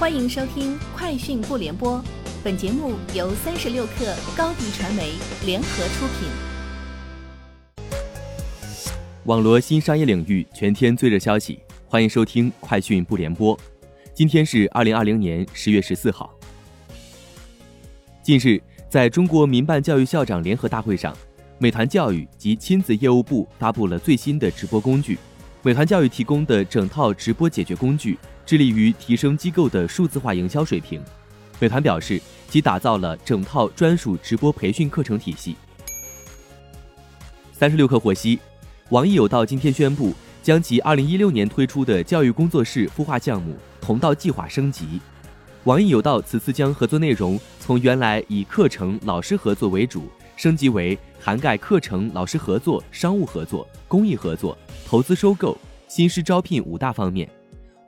欢迎收听《快讯不联播》，本节目由三十六克高低传媒联合出品。网罗新商业领域全天最热消息，欢迎收听《快讯不联播》。今天是二零二零年十月十四号。近日，在中国民办教育校长联合大会上，美团教育及亲子业务部发布了最新的直播工具。美团教育提供的整套直播解决工具，致力于提升机构的数字化营销水平。美团表示，其打造了整套专属直播培训课程体系。三十六氪获悉，网易有道今天宣布，将其二零一六年推出的教育工作室孵化项目“同道计划”升级。网易有道此次将合作内容从原来以课程、老师合作为主，升级为涵盖课程、老师合作、商务合作、公益合作。投资收购、新师招聘五大方面，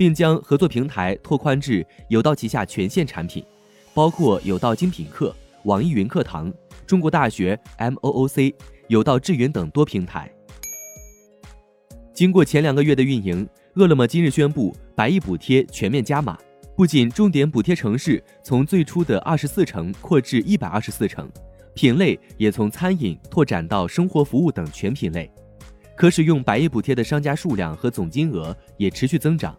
并将合作平台拓宽至有道旗下全线产品，包括有道精品课、网易云课堂、中国大学 MOOC、有道智云等多平台。经过前两个月的运营，饿了么今日宣布百亿补贴全面加码，不仅重点补贴城市从最初的二十四城扩至一百二十四城，品类也从餐饮拓展到生活服务等全品类。可使用百亿补贴的商家数量和总金额也持续增长。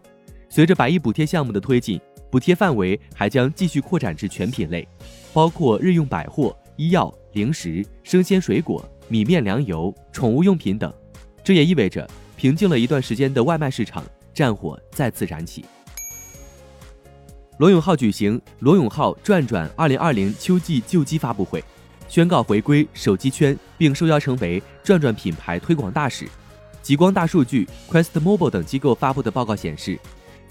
随着百亿补贴项目的推进，补贴范围还将继续扩展至全品类，包括日用百货、医药、零食、生鲜水果、米面粮油、宠物用品等。这也意味着平静了一段时间的外卖市场战火再次燃起。罗永浩举行罗永浩转转二零二零秋季旧机发布会。宣告回归手机圈，并受邀成为转转品牌推广大使。极光大数据、Quest Mobile 等机构发布的报告显示，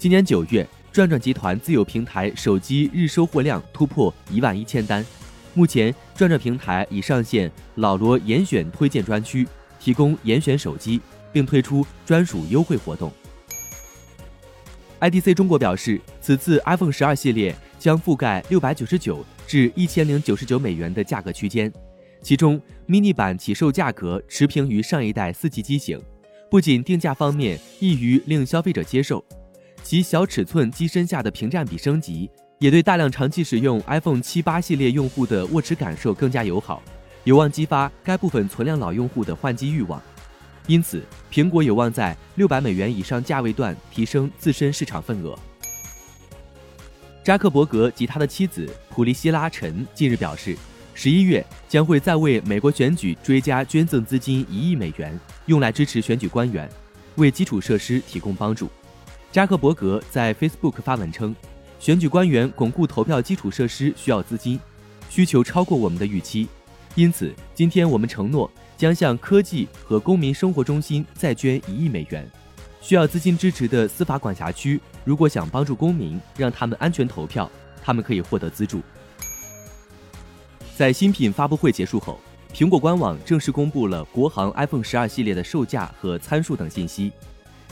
今年九月，转转集团自有平台手机日收货量突破一万一千单。目前，转转平台已上线老罗严选推荐专区，提供严选手机，并推出专属优惠活动。IDC 中国表示，此次 iPhone 十二系列将覆盖六百九十九。至一千零九十九美元的价格区间，其中 mini 版起售价格持平于上一代四 G 机型，不仅定价方面易于令消费者接受，其小尺寸机身下的屏占比升级，也对大量长期使用 iPhone 七八系列用户的握持感受更加友好，有望激发该部分存量老用户的换机欲望。因此，苹果有望在六百美元以上价位段提升自身市场份额。扎克伯格及他的妻子普利希拉·陈近日表示，十一月将会再为美国选举追加捐赠资金一亿美元，用来支持选举官员，为基础设施提供帮助。扎克伯格在 Facebook 发文称，选举官员巩固投票基础设施需要资金，需求超过我们的预期，因此今天我们承诺将向科技和公民生活中心再捐一亿美元。需要资金支持的司法管辖区，如果想帮助公民让他们安全投票，他们可以获得资助。在新品发布会结束后，苹果官网正式公布了国行 iPhone 十二系列的售价和参数等信息。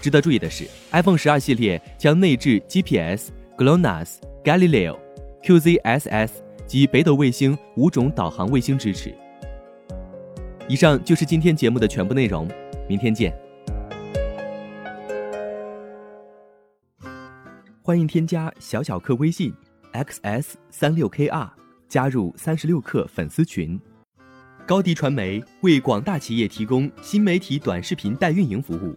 值得注意的是，iPhone 十二系列将内置 GPS、GLONASS、Galileo、QZSS 及北斗卫星五种导航卫星支持。以上就是今天节目的全部内容，明天见。欢迎添加小小客微信，xs 三六 kr，加入三十六氪粉丝群。高迪传媒为广大企业提供新媒体短视频代运营服务，